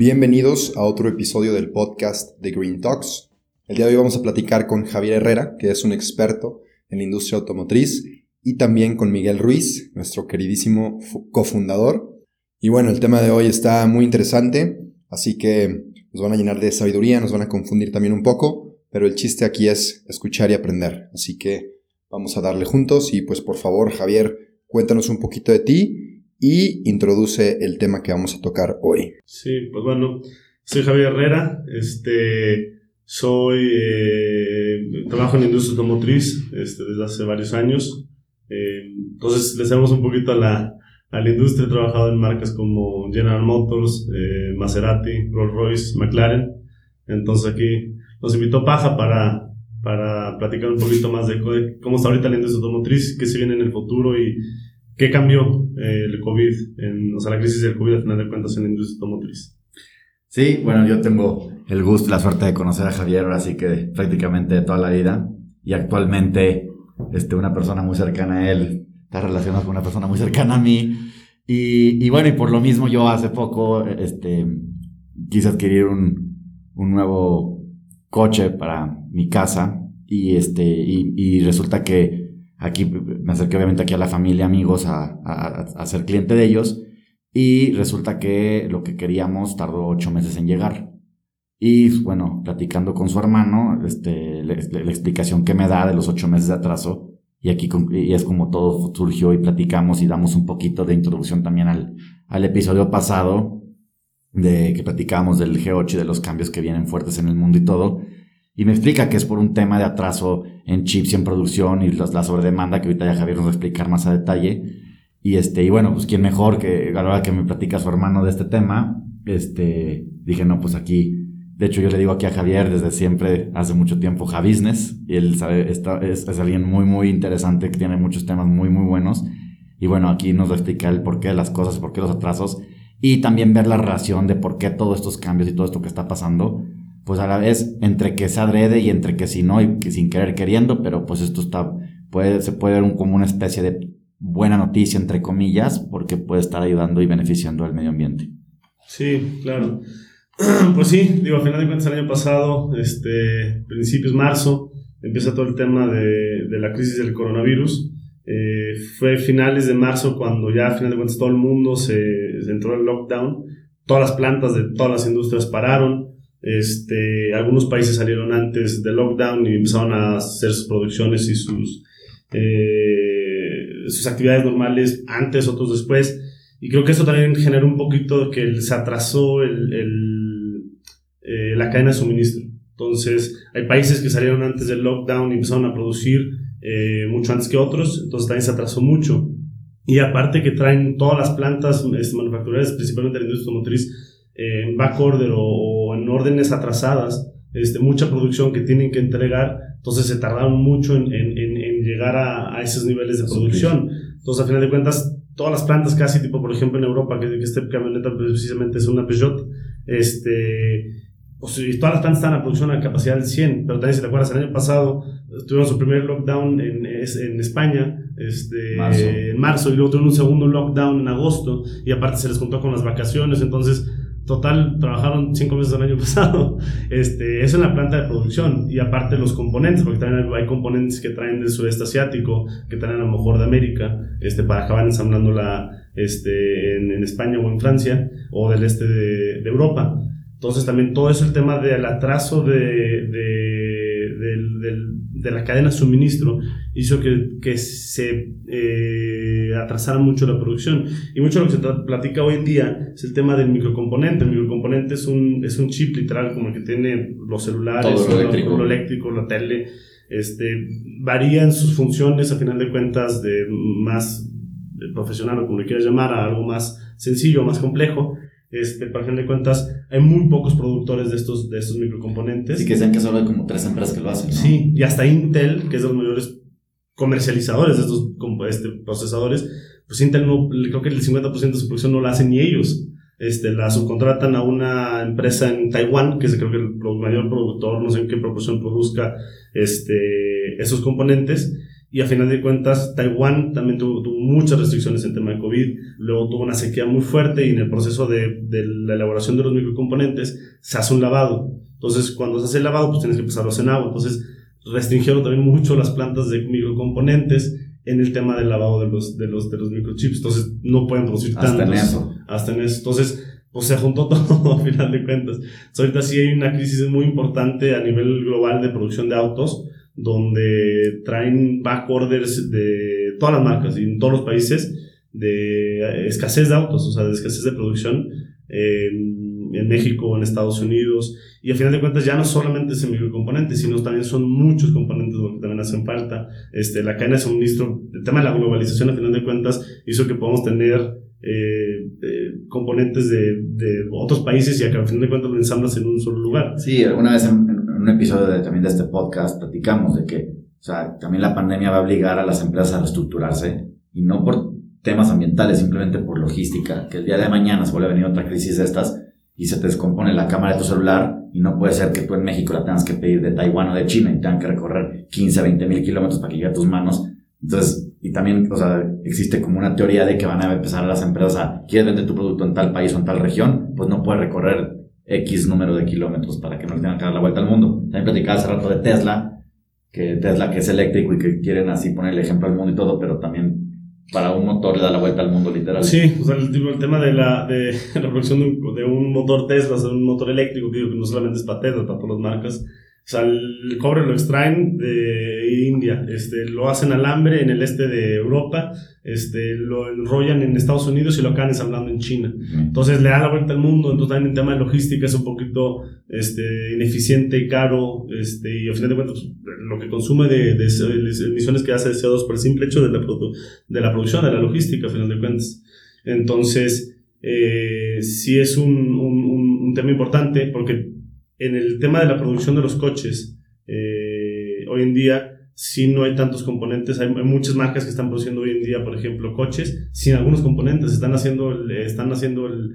Bienvenidos a otro episodio del podcast de Green Talks. El día de hoy vamos a platicar con Javier Herrera, que es un experto en la industria automotriz, y también con Miguel Ruiz, nuestro queridísimo cofundador. Y bueno, el tema de hoy está muy interesante, así que nos van a llenar de sabiduría, nos van a confundir también un poco, pero el chiste aquí es escuchar y aprender. Así que vamos a darle juntos y pues por favor, Javier, cuéntanos un poquito de ti y introduce el tema que vamos a tocar hoy. Sí, pues bueno, soy Javier Herrera, este, soy, eh, trabajo en la industria automotriz este, desde hace varios años, eh, entonces le hacemos un poquito a la, a la industria, he trabajado en marcas como General Motors, eh, Maserati, Rolls Royce, McLaren, entonces aquí nos invitó Paja para, para platicar un poquito más de cómo está ahorita la industria automotriz, qué se viene en el futuro y ¿Qué cambió eh, el COVID, o sea, la crisis del COVID al final de cuentas en la industria automotriz? Sí, bueno, yo tengo el gusto y la suerte de conocer a Javier, así que prácticamente toda la vida. Y actualmente, este, una persona muy cercana a él está relacionado con una persona muy cercana a mí. Y, y bueno, y por lo mismo yo hace poco este, quise adquirir un, un nuevo coche para mi casa. Y, este, y resulta que Aquí me acerqué obviamente aquí a la familia, amigos, a, a, ser cliente de ellos. Y resulta que lo que queríamos tardó ocho meses en llegar. Y bueno, platicando con su hermano, este, la, explicación que me da de los ocho meses de atraso, y aquí y es como todo surgió y platicamos y damos un poquito de introducción también al, al episodio pasado, de que platicábamos del G8 y de los cambios que vienen fuertes en el mundo y todo. Y me explica que es por un tema de atraso en chips y en producción y la, sobredemanda que ahorita ya Javier nos va a explicar más a detalle. Y este, y bueno, pues quién mejor que a la hora que me platica su hermano de este tema, este, dije, no, pues aquí, de hecho yo le digo aquí a Javier desde siempre, hace mucho tiempo, Javisnes, y él sabe, está, es, es, alguien muy, muy interesante que tiene muchos temas muy, muy buenos. Y bueno, aquí nos va a explicar el porqué de las cosas, por qué los atrasos, y también ver la relación de por qué todos estos cambios y todo esto que está pasando pues a la vez entre que se adrede y entre que si no y que sin querer queriendo, pero pues esto está, puede, se puede ver como una especie de buena noticia entre comillas, porque puede estar ayudando y beneficiando al medio ambiente. Sí, claro. Pues sí, digo, a final de cuentas el año pasado, este, principios marzo, empieza todo el tema de, de la crisis del coronavirus. Eh, fue finales de marzo cuando ya a final de cuentas todo el mundo se, se entró en lockdown. Todas las plantas de todas las industrias pararon. Este, algunos países salieron antes del lockdown y empezaron a hacer sus producciones y sus, eh, sus actividades normales antes, otros después. Y creo que eso también generó un poquito que se atrasó el, el, eh, la cadena de suministro. Entonces, hay países que salieron antes del lockdown y empezaron a producir eh, mucho antes que otros, entonces también se atrasó mucho. Y aparte que traen todas las plantas este, manufactureras, principalmente la industria automotriz, en backorder o, en órdenes atrasadas, este, mucha producción que tienen que entregar, entonces se tardaron mucho en, en, en llegar a, a, esos niveles de producción. Entonces, a final de cuentas, todas las plantas casi, tipo por ejemplo en Europa, que, que este camioneta precisamente es una Peugeot, este, pues, todas las plantas están a producción a capacidad del 100, pero también si te acuerdas, el año pasado tuvimos su primer lockdown en, en España, este, en marzo, y luego tuvimos un segundo lockdown en agosto, y aparte se les juntó con las vacaciones, entonces Total, trabajaron cinco meses el año pasado. Este, eso en la planta de producción. Y aparte los componentes, porque también hay componentes que traen del sudeste asiático, que traen a lo mejor de América, este, para acabar ensamblándola este, en, en España o en Francia, o del este de, de, Europa. Entonces también todo eso, el tema del atraso de, de, de, la cadena de suministro, hizo que, que se eh, atrasara mucho la producción. Y mucho de lo que se platica hoy en día es el tema del microcomponente. El microcomponente es un, es un chip literal como el que tiene los celulares, lo eléctrico. Lo, eléctrico, la tele. Este, varían sus funciones a final de cuentas de más profesional o como le quieras llamar, a algo más sencillo, más complejo, este, para fin de cuentas, hay muy pocos productores de estos, de estos microcomponentes. Y que sean que solo hay como tres empresas que lo hacen. ¿no? Sí, y hasta Intel, que es de los mayores comercializadores de estos este, procesadores, pues Intel no, creo que el 50% de su producción no la hacen ni ellos. Este, la subcontratan a una empresa en Taiwán, que es creo que el mayor productor, no sé en qué proporción produzca este, esos componentes. Y a final de cuentas, Taiwán también tuvo, tuvo, muchas restricciones en tema de COVID, luego tuvo una sequía muy fuerte y en el proceso de, de, la elaboración de los microcomponentes se hace un lavado. Entonces, cuando se hace el lavado, pues tienes que empezarlo en agua. Entonces, restringieron también mucho las plantas de microcomponentes en el tema del lavado de los, de los, de los microchips. Entonces, no pueden producir Hasta tantos. en eso. Hasta en eso. Entonces, pues se juntó todo a final de cuentas. Entonces, ahorita sí hay una crisis muy importante a nivel global de producción de autos donde traen back orders de todas las marcas y en todos los países de escasez de autos, o sea, de escasez de producción eh, en México, en Estados Unidos, y a final de cuentas ya no solamente es el microcomponente, sino también son muchos componentes que también hacen falta. Este, la cadena de suministro, el tema de la globalización a final de cuentas hizo que podamos tener eh, eh, componentes de, de, otros países y a final de cuentas lo ensamblas en un solo lugar. Sí, alguna vez en, en un episodio de, también de este podcast platicamos de que, o sea, también la pandemia va a obligar a las empresas a reestructurarse y no por temas ambientales, simplemente por logística, que el día de mañana se vuelve a venir otra crisis de estas y se te descompone la cámara de tu celular y no puede ser que tú en México la tengas que pedir de Taiwán o de China y tengan que recorrer 15, 20 mil kilómetros para que llegue a tus manos. Entonces, y también, o sea, existe como una teoría de que van a empezar las empresas a, ¿quieres vender tu producto en tal país o en tal región? Pues no puedes recorrer X número de kilómetros para que no tengan que dar la vuelta al mundo. También platicaba hace rato de Tesla, que Tesla que es eléctrico y que quieren así poner el ejemplo al mundo y todo, pero también para un motor le da la vuelta al mundo literal. Sí, o sea, el, el tema de la, de la producción de un, de un motor Tesla, o sea, un motor eléctrico, que no solamente es para Tesla, para todas las marcas. O sea, el cobre lo extraen de India, este, lo hacen alambre en el este de Europa, este, lo enrollan en Estados Unidos y lo acaban ensamblando en China. Entonces le da la vuelta al mundo, entonces también el tema de logística es un poquito este, ineficiente y caro, este, y al final de cuentas pues, lo que consume de, de, de, emisiones que hace de CO2 por el simple hecho de la, de la producción, de la logística, al final de cuentas. Entonces, eh, sí es un, un, un tema importante porque en el tema de la producción de los coches, eh, hoy en día sí no hay tantos componentes, hay, hay, muchas marcas que están produciendo hoy en día, por ejemplo, coches sin algunos componentes, están haciendo el, están haciendo el,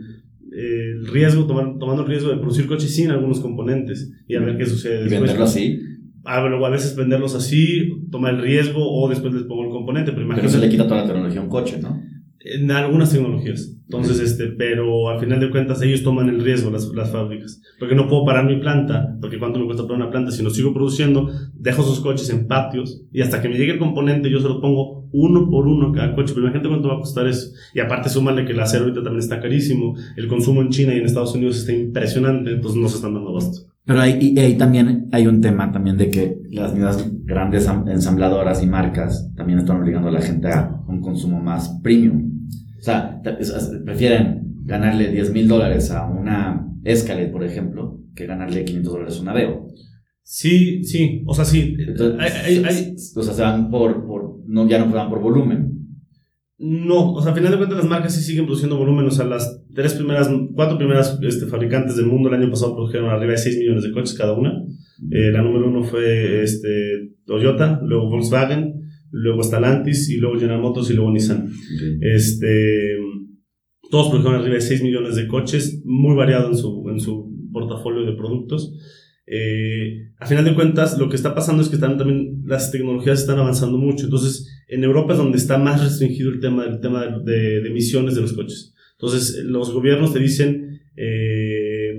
el riesgo, tomando, tomando el riesgo de producir coches sin algunos componentes y a ver qué sucede después. ¿Y venderlo así? A, a veces venderlos así, tomar el riesgo o después les pongo el componente. Pero, pero se le quita toda la tecnología a un coche, ¿no? En algunas tecnologías. Entonces, este, pero al final de cuentas ellos toman el riesgo, las, las fábricas. Porque no puedo parar mi planta, porque cuánto me cuesta parar una planta, si no sigo produciendo, dejo sus coches en patios y hasta que me llegue el componente yo se lo pongo uno por uno cada coche. Pero imagínate cuánto va a costar eso. Y aparte súmale que el acero ahorita también está carísimo, el consumo en China y en Estados Unidos está impresionante, entonces no se están dando abasto. Pero ahí, ahí también hay un tema también de que las mismas grandes ensambladoras y marcas también están obligando a la gente a un consumo más premium. O sea, prefieren ganarle 10 mil dólares a una Escalade, por ejemplo, que ganarle 500 dólares a una Veo. Sí, sí, o sea, sí. Entonces, hay, hay, hay, o sea, se van por, por, no, ya no van por volumen. No, o sea, al final de cuentas las marcas sí siguen produciendo volumen, o sea, las tres primeras, cuatro primeras este, fabricantes del mundo el año pasado produjeron arriba de 6 millones de coches cada una. Eh, la número uno fue este, Toyota, luego Volkswagen, luego Stellantis y luego General Motors y luego Nissan. Okay. Este, todos produjeron arriba de 6 millones de coches, muy variado en su, en su portafolio de productos. Eh, a final de cuentas, lo que está pasando es que están también las tecnologías están avanzando mucho. Entonces, en Europa es donde está más restringido el tema, el tema de, de, de emisiones de los coches. Entonces, los gobiernos te dicen, eh,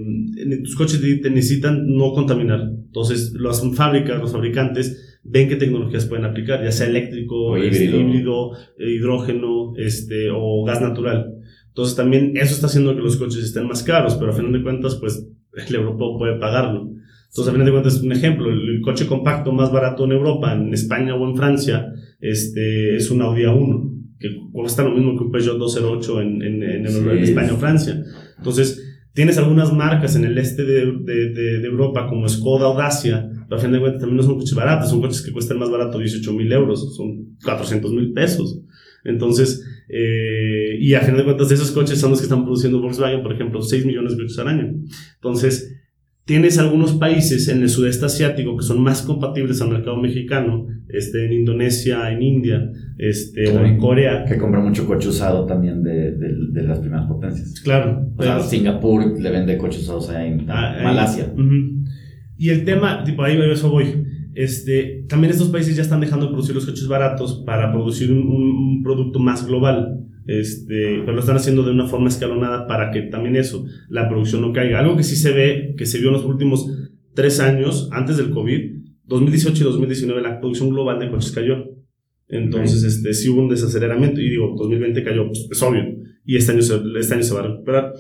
tus coches te, te, necesitan no contaminar. Entonces, las fábricas, los fabricantes ven qué tecnologías pueden aplicar, ya sea eléctrico, o este, híbrido, híbrido eh, hidrógeno este, o gas natural. Entonces, también eso está haciendo que los coches estén más caros, pero a final de cuentas, pues el europeo puede pagarlo. Entonces, a final de cuentas, es un ejemplo. El, coche compacto más barato en Europa, en España o en Francia, este, es un Audi A1, que cuesta lo mismo que un Peugeot 208 en, en, en, Sí, en España o Francia. Entonces, tienes algunas marcas en el este de, de, de, de Europa, como Skoda o Dacia, pero a fin de cuentas también no son coches baratos, son coches que cuestan más barato 18 mil euros, son 400 mil pesos. Entonces, eh, y a final de cuentas, esos coches son los que están produciendo Volkswagen, por ejemplo, 6 millones de coches al año. Entonces, tienes algunos países en el sudeste asiático que son más compatibles al mercado mexicano, este, en Indonesia, en India, este, o en Corea. Que compra mucho coche usado también de, de, de las primeras potencias. Claro. O sea, Singapur le vende coches usados en ah, Malasia. Y el tema, tipo, ahí eso voy. Este, también estos países ya están dejando de producir los coches baratos para producir un, un producto más global. Este, pero lo están haciendo de una forma escalonada para que también eso, la producción no caiga. Algo que sí se ve, que se vio en los últimos tres años, antes del COVID, 2018 y 2019, la producción global de coches cayó. Entonces, este, sí hubo un desaceleramiento. Y digo, 2020 cayó, pues, es obvio. Y este año, se, este año se va a recuperar.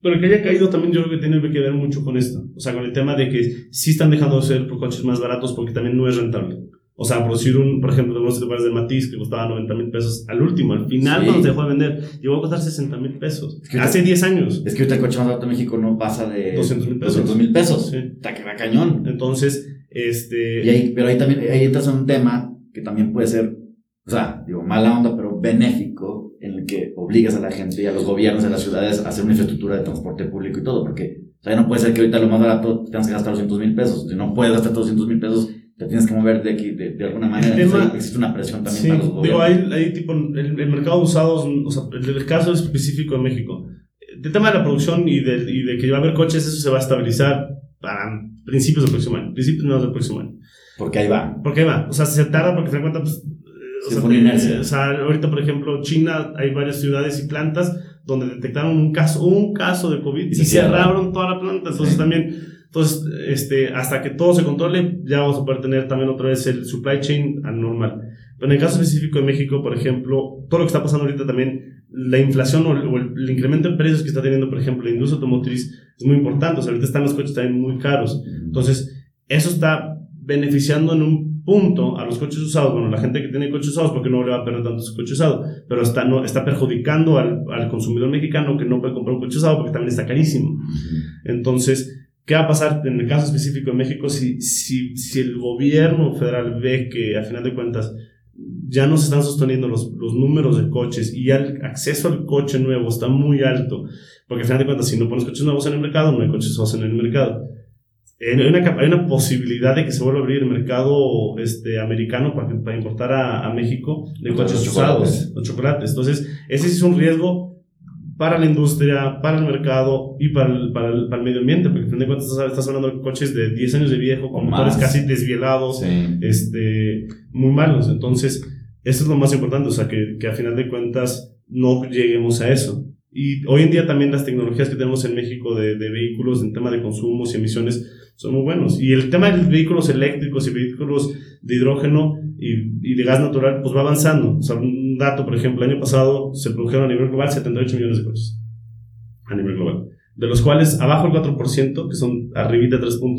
Pero que haya caído también yo creo que tiene que ver mucho con esto. O sea, con el tema de que sí están dejando de ser coches más baratos porque también no es rentable. O sea, producir un, por ejemplo, tenemos lugares de Matiz que costaba 90 mil pesos al último, al final cuando se dejó de vender, llegó a costar 60 mil pesos. Hace 10 años. Es que ahorita el coche más barato de México no pasa de 200 mil pesos. 200 mil pesos. Sí. Está cañón. Entonces, este... Y ahí, pero ahí también, ahí entras en un tema que también puede ser, o sea, digo, mala onda, pero benéfico, en el que obligas a la gente y a los gobiernos de las ciudades a hacer una infraestructura de transporte público y todo, porque, o sea, no puede ser que ahorita lo más barato tengas que gastar 200 mil pesos. Si no puedes gastar 200 mil pesos te tienes que mover de aquí de, de alguna manera. existe una presión también sí, para los gobiernos. Digo, hay, hay tipo, el, el, mercado de usados, o sea, el, el, caso específico de México, el tema de la producción y de, y de que va a haber coches, eso se va a estabilizar para principios del próximo año, principios no del próximo año. Porque ahí va. Porque ahí va. O sea, se tarda porque se dan cuenta, pues, o sea, o sea, ahorita, por ejemplo, China, hay varias ciudades y plantas donde detectaron un caso, un caso de COVID y, y cerraron toda la planta. Entonces sí. también entonces, este, hasta que todo se controle, ya vamos a poder tener también otra vez el supply chain anormal. Pero en el caso específico de México, por ejemplo, todo lo que está pasando ahorita también, la inflación o el, o el incremento de precios que está teniendo, por ejemplo, la industria automotriz es muy importante. O sea, ahorita están los coches también muy caros. Entonces, eso está beneficiando en un punto a los coches usados, bueno, la gente que tiene coches usados porque no le va a perder tanto su coche usado, pero está, no, está perjudicando al, al consumidor mexicano que no puede comprar un coche usado porque también está carísimo. Entonces, ¿Qué va a pasar en el caso específico de México si, si, si el gobierno federal ve que a final de cuentas ya no se están sosteniendo los, los números de coches y el acceso al coche nuevo está muy alto? Porque a final de cuentas, si no pones coches nuevos en el mercado, no hay coches usados en el mercado. Hay una, hay una posibilidad de que se vuelva a abrir el mercado este, americano para, para importar a, a México de coches los usados, los chocolates. Entonces, ese sí es un riesgo para la industria, para el mercado y para el, para el, para el medio ambiente, porque al fin de cuentas estás, estás, hablando de coches de 10 años de viejo, con motores casi desvielados, sí. este, muy malos. Entonces, eso es lo más importante, o sea, que, que a final de cuentas no lleguemos a eso. Y hoy en día también las tecnologías que tenemos en México de, de vehículos en tema de consumos y emisiones son muy buenos. Y el tema de vehículos eléctricos y vehículos de hidrógeno y, y de gas natural, pues va avanzando. O sea, un dato, por ejemplo, el año pasado se produjeron a nivel global 78 millones de coches. A nivel global. De los cuales abajo el 4%, que son arribita 3.1,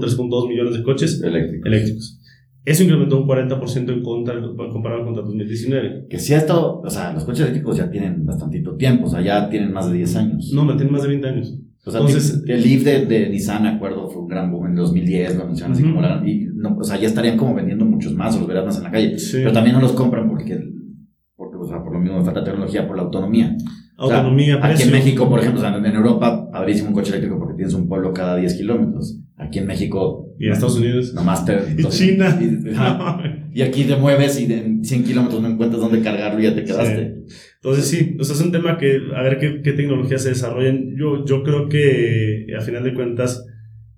3.2 millones de coches eléctricos. eléctricos. Eso incrementó un 40% en contra, comparado con 2019. Que sí ha estado, o sea, los coches eléctricos ya tienen bastantito tiempo, o sea, ya tienen más de 10 años. No, tienen más de 20 años. O sea, Entonces, el Leaf de, de Nissan, acuerdo, fue un gran boom en 2010, lo mencionan así uh -huh. como la, y no, o sea, ya estarían como vendiendo muchos más o los verás más en la calle. Sí. Pero también no los compran porque, porque o sea, por lo mismo me falta tecnología, por la autonomía. Autonomía, o sea, Aquí en México, por ejemplo, o sea, en Europa, habrísimo un coche eléctrico tienes un pueblo cada 10 kilómetros. Aquí en México. Y en Estados Unidos. Nomás te. Y China. Y, y, aquí te mueves y en 100 kilómetros no encuentras dónde cargarlo y ya te quedaste. Sí. Entonces, sí, o sea, es un tema que, a ver qué, qué tecnologías se desarrollan. Yo, yo creo que, a final de cuentas,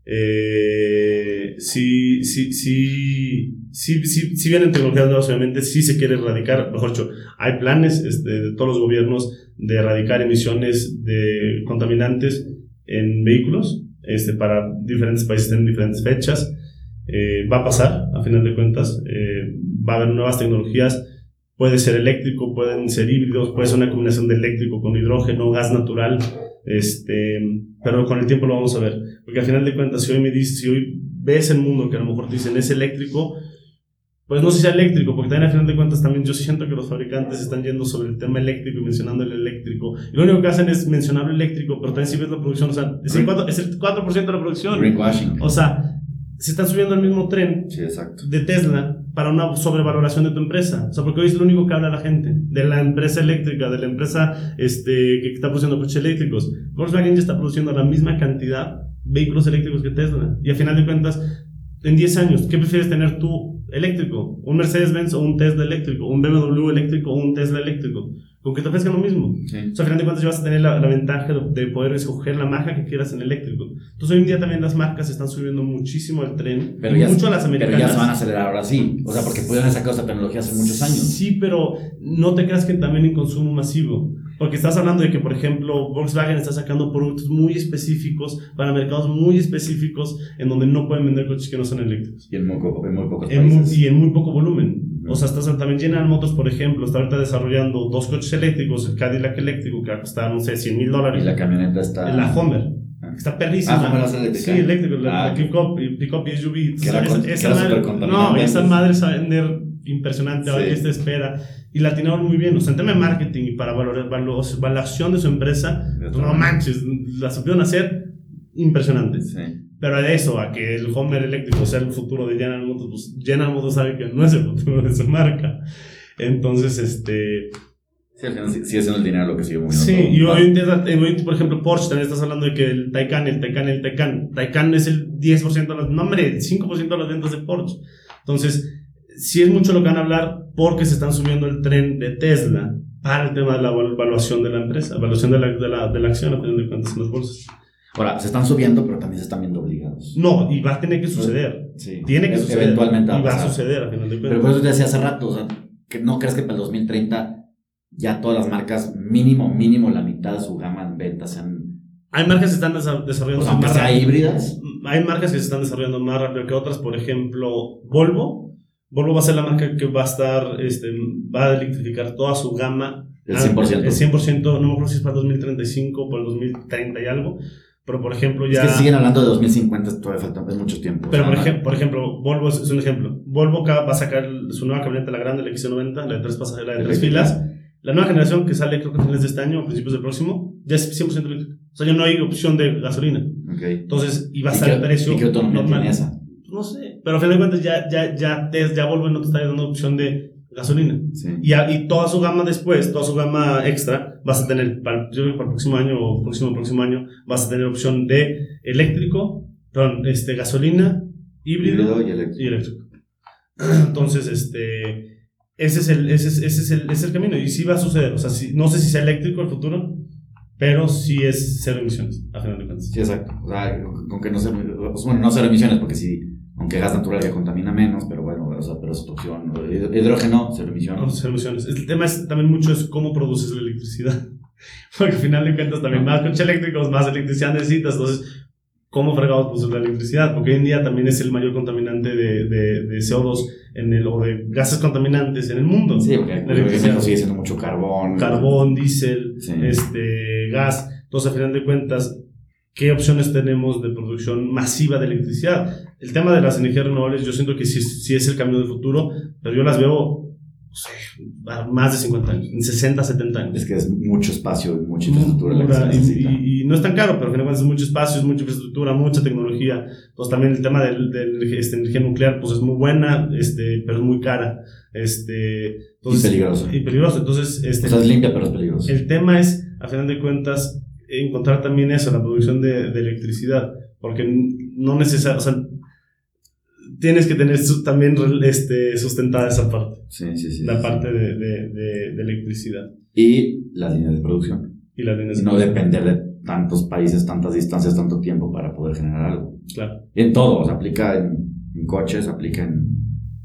eh, sí, sí, sí, sí, sí, sí vienen tecnologías nuevas, obviamente, sí se quiere erradicar, mejor dicho, hay planes este, de todos los gobiernos de erradicar emisiones de contaminantes en vehículos, este, para diferentes países en diferentes fechas. Eh, va a pasar, a final de cuentas, eh, va a haber nuevas tecnologías, puede ser eléctrico, pueden ser híbridos, puede ser una combinación de eléctrico con hidrógeno, gas natural, este, pero con el tiempo lo vamos a ver, porque al final de cuentas, si hoy me dices, si hoy ves el mundo que a lo mejor te dicen es eléctrico, pues no sé si sea eléctrico, porque también al final de cuentas también yo siento que los fabricantes están yendo sobre el tema eléctrico y mencionando el eléctrico. Y lo único que hacen es mencionar el eléctrico, pero también si ves la producción, o sea, es el 4%, es el 4 de la producción. Greenwashing. O sea, se están subiendo al mismo tren Sí, de Tesla para una sobrevaloración de tu empresa. O sea, porque hoy es lo único que habla la gente, de la empresa eléctrica, de la empresa este, que está produciendo coches eléctricos. Volkswagen ya está produciendo la misma cantidad de vehículos eléctricos que Tesla. Y a final de cuentas, en 10 años, ¿qué prefieres tener tú eléctrico? ¿Un Mercedes-Benz o un Tesla eléctrico? ¿Un BMW eléctrico o un Tesla eléctrico? Con que te ofrezcan lo mismo. Sí. O sea, al final de cuentas, ya vas a tener la, la ventaja de, de poder escoger la marca que quieras en eléctrico. Entonces, hoy en día también las marcas están subiendo muchísimo al tren. Pero y ya, mucho a las pero americanas. ya se van a acelerar ahora sí. O sea, porque pudieron sacado esta tecnología hace muchos años. Sí, pero no te creas que también en consumo masivo. Porque estás hablando de que, por ejemplo, Volkswagen está sacando productos muy específicos para mercados muy específicos en donde no pueden vender coches que no son eléctricos. Y en muy, poco- en muy pocos En muy- países. y en muy poco volumen. O sea, estás, también General Motors, por ejemplo, está ahorita desarrollando dos coches eléctricos, el Cadillac eléctrico, que va a costar, no sé, 100 mil Y dólares. la camioneta está. La Homer. Ah. Está perrísima. Ah, Homer a ser eléctrica. Sí, eléctrico. La, Ah. pick-up y, y SUV. Era Esa- con- madre- No, esa madre a vender impresionante. Ahora Sí. que esta espera. Y la atinaron muy bien. O sea, en tema de marketing y para valorar, valo- evaluación de su empresa, pues, no manches, la supieron hacer impresionante. Sí. Pero de eso, a que el Homer eléctrico sea el futuro de General Motors, pues General Motors sabe que no es el futuro de su marca. Entonces, este. Sí, al final sí- siendo el dinero lo que sigue moviendo. Sí, todo. y hoy en día, eh, hoy, por ejemplo, Porsche también estás hablando de que el Taycan, el Taycan, el Taycan. Taycan es el 10% de las. No, hombre, el 5% de las ventas de Porsche. Entonces, sí es mucho lo que van a hablar porque se están subiendo el tren de Tesla para el tema de la val- evaluación de la empresa, evaluación de la, de la, de la acción, a final de cuentas, en las bolsas. Ahora, se están subiendo, pero también se están viendo obligados. No, y va a tener que suceder. Sí. Tiene que suceder. Eventualmente Y va a suceder, a final de Pero por eso te decía hace rato, o sea, que no crees que para el 2030 ya todas las marcas, mínimo, mínimo la mitad de su gama en ventas sean, Hay marcas que están desa- o desarrollando más sea rápido. híbridas. Hay marcas que se están desarrollando más rápido que otras, por ejemplo, Volvo. Volvo va a ser la marca que va a estar, este, va a electrificar toda su gama. El Ah, 100%. El 100%, no me acuerdo si es para el 2035 o para el 2030 y algo. Pero, por ejemplo, ya... Es que siguen hablando de 2050, todavía falta es mucho tiempo. o Pero, sea, por, ejemplo, Volvo es, un ejemplo. Volvo va a sacar su nueva camioneta, la grande, la X90, la de tres la de tres filas. La nueva generación que sale creo que a finales de este año o principios del próximo, ya es 100% eléctrica. O sea, ya no hay opción de gasolina. Ok. Entonces, y va a ¿Y estar el precio ¿Y qué autonomía normal. tiene esa? No sé, pero a final de cuentas ya, ya, ya, ya Volvo no te está dando opción de gasolina. Sí. Y, a- y toda su gama después, toda su gama extra, vas a tener, para, yo creo que para el próximo año o próximo, próximo año, vas a tener opción de eléctrico, perdón, este, gasolina, híbrido, Híbrido y eléctrico. y eléctrico. Entonces, este, ese es el, ese es, ese es el, ese es el camino y sí va a suceder. O sea, sí- no sé si sea eléctrico el futuro, pero sí es cero emisiones, a final de cuentas. Sí, exacto. O sea, con que no se, pues, bueno, no cero emisiones, porque sí, aunque gas natural ya contamina menos, pero bueno, sea, pero es otra opción. Hidrógeno, emisiones. cero emisiones. El tema es también mucho es cómo produces la electricidad. Porque al final de cuentas también más coches eléctricos, más electricidad necesitas. Entonces, ¿cómo fregados produces la electricidad? Porque hoy en día también es el mayor contaminante de, de, de CO2 en el, o de gases contaminantes en el mundo. Sí, porque La electricidad. sigue siendo mucho carbón. Carbón, diésel, Sí. este, gas. Entonces, al final de cuentas, ¿qué opciones tenemos de producción masiva de electricidad? El tema de las energías renovables, yo siento que sí, sí es el camino del futuro, pero yo las veo no sé, más de 50 años, en 60, 70 años. Es que es mucho espacio y mucha infraestructura la que se y, y- no es tan caro, pero al final es mucho espacio, es mucha infraestructura, mucha tecnología. Entonces también el tema de de este, energía nuclear pues es muy buena, este, pero es muy cara. Este, entonces, Y peligroso. Y peligroso. Entonces, este, O sea, es limpia, pero es peligroso. el tema es, a final de cuentas, encontrar también eso, la producción de, de electricidad, porque no necesariamente, o sea, tienes que tener también este, sustentada esa parte, Sí, sí, sí. la parte de, de, electricidad Y las líneas de producción. y la tienes Y no depender de tantos países, tantas distancias, tanto tiempo para poder generar algo. Claro. Y en todo, o sea, aplica en, en coches, aplica en,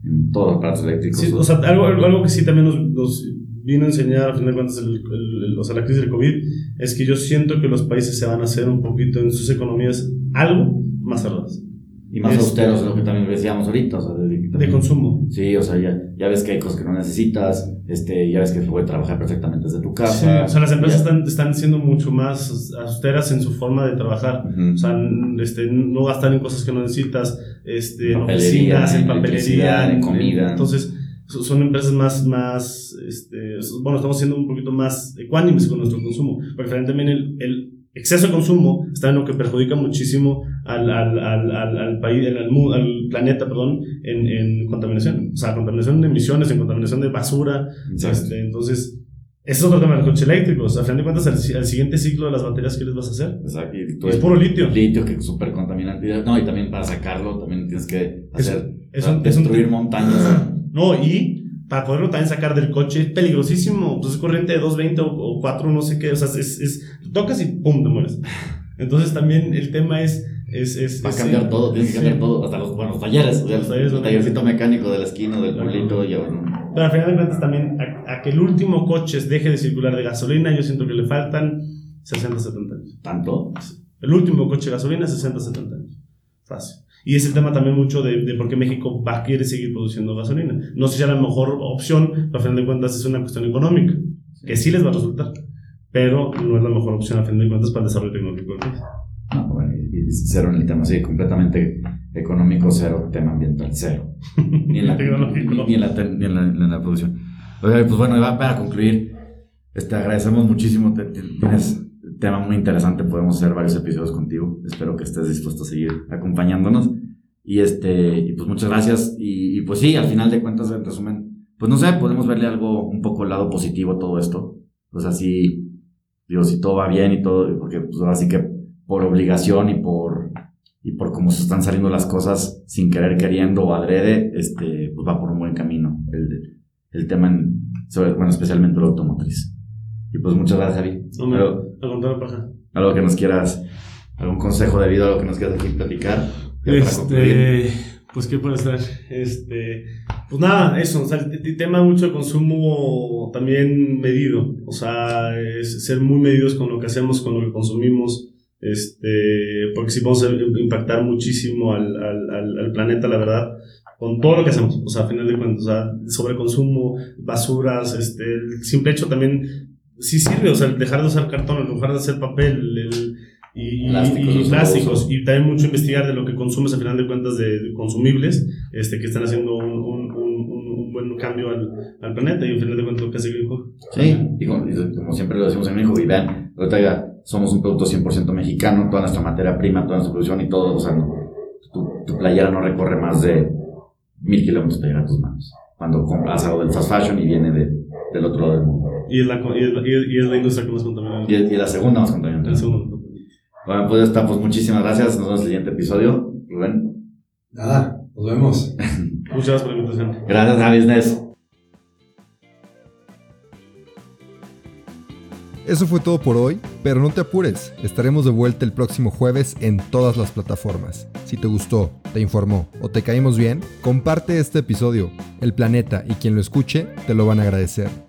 en todos los aparatos eléctricos. Sí, o sea, algo, algo algo que sí también nos, nos vino a enseñar, a final de cuentas, el, el- el- o sea, la crisis del COVID, es que yo siento que los países se van a hacer un poquito en sus economías algo más cerradas, y más es- austeros, lo que también decíamos ahorita. O sea, de, de consumo. Sí, o sea, ya, ya ves que hay cosas que no necesitas, este, ya ves que se puede trabajar perfectamente desde tu Sí, casa. o sea, las empresas están, están siendo mucho más austeras en su forma de trabajar. Ujú. O sea, este, no gastar en cosas que no necesitas, este, en oficinas, en papelería, en en comida. Entonces, son empresas más, más, este, bueno, estamos siendo un poquito más ecuánimes con nuestro consumo. Porque también el, el exceso de consumo está en lo que perjudica muchísimo al, al, al, al, país, al, al, planeta, perdón, en, en, contaminación. O sea, contaminación de emisiones, en contaminación de basura. Este, entonces, ese es otro tema del coche eléctrico. O sea, a fin de cuentas, el, siguiente ciclo de las baterías, ¿qué les vas a hacer? Exacto. es puro litio. Litio, que es súper contaminante. No, y también para sacarlo, también tienes que hacer, es, un, destruir montañas. No, y para poderlo también sacar del coche es peligrosísimo. Pues es corriente de 220 o, 4, no sé qué. O sea, es, es, tocas y pum, te mueres. Entonces también el tema es... Es, es, Va a cambiar todo, tienes que cambiar todo, hasta los, bueno, talleres, o sea, los el tallercito mecánico de la esquina, del pueblito, y ahora Pero al final de cuentas también, a, que el último coche deje de circular de gasolina, yo siento que le faltan 60, 70 años. ¿Tanto? El último coche de gasolina, 60, 70 años. Fácil. Y es el tema también mucho de, de, por qué México va a querer seguir produciendo gasolina. No sé si es la mejor opción, pero al final de cuentas es una cuestión económica, que sí les va a resultar, pero no es la mejor opción al final de cuentas para el desarrollo tecnológico del país. No, bueno, y cero en el tema, sí, completamente económico, cero, tema ambiental, cero. Ni en la, ni, en la, ni en la, en la producción. pues bueno, para concluir, este, agradecemos muchísimo, tienes tema muy interesante, podemos hacer varios episodios contigo. Espero que estés dispuesto a seguir acompañándonos. Y este, y pues muchas gracias. Y, pues sí, al final de cuentas, en resumen, pues no sé, podemos verle algo un poco lado positivo a todo esto. Pues así, digo, si todo va bien y todo, porque pues ahora sí que por obligación y por, y por cómo se están saliendo las cosas sin querer queriendo o adrede, este, pues va por un buen camino el, el tema, en, sobre, bueno, especialmente la automotriz. Y pues muchas gracias, Javi. Algo que nos quieras, algún consejo de vida, algo que nos quieras aquí platicar. Este, pues qué puede ser. Este, pues nada, eso, o sea, el, tema mucho de consumo también medido, o sea, es ser muy medidos con lo que hacemos, con lo que consumimos, este, porque si vamos a impactar muchísimo al, al, al, planeta, la verdad, con todo lo que hacemos, o sea, a final de cuentas, o sea, sobreconsumo, basuras, este, el simple hecho también sí sirve, o sea, dejar de usar cartón, dejar de hacer papel el, y, plásticos, y, plásticos y también mucho investigar de lo que consumes a final de cuentas de, consumibles este, que están haciendo un, un, un, buen cambio al, al, planeta y al final de cuentas lo que hace Green Sí, y como, siempre lo decimos en México, y vean, ahorita ya somos un producto 100% mexicano, toda nuestra materia prima, toda nuestra producción y todo, o sea, tu, tu, playera no recorre más de mil kilómetros para llegar a tus manos. Cuando compras algo del fast fashion y viene de, del otro lado del mundo. Y es la, y es la, y es la industria que más contamina. Y, y la segunda más contaminante. Bueno, pues está, pues muchísimas gracias. Nos vemos en el siguiente episodio. Rubén. Nada, nos vemos. Muchas gracias por la invitación. Gracias a Business. Eso fue todo por hoy, pero no te apures, estaremos de vuelta el próximo jueves en todas las plataformas. Si te gustó, te informó o te caímos bien, comparte este episodio. El planeta y quien lo escuche te lo van a agradecer.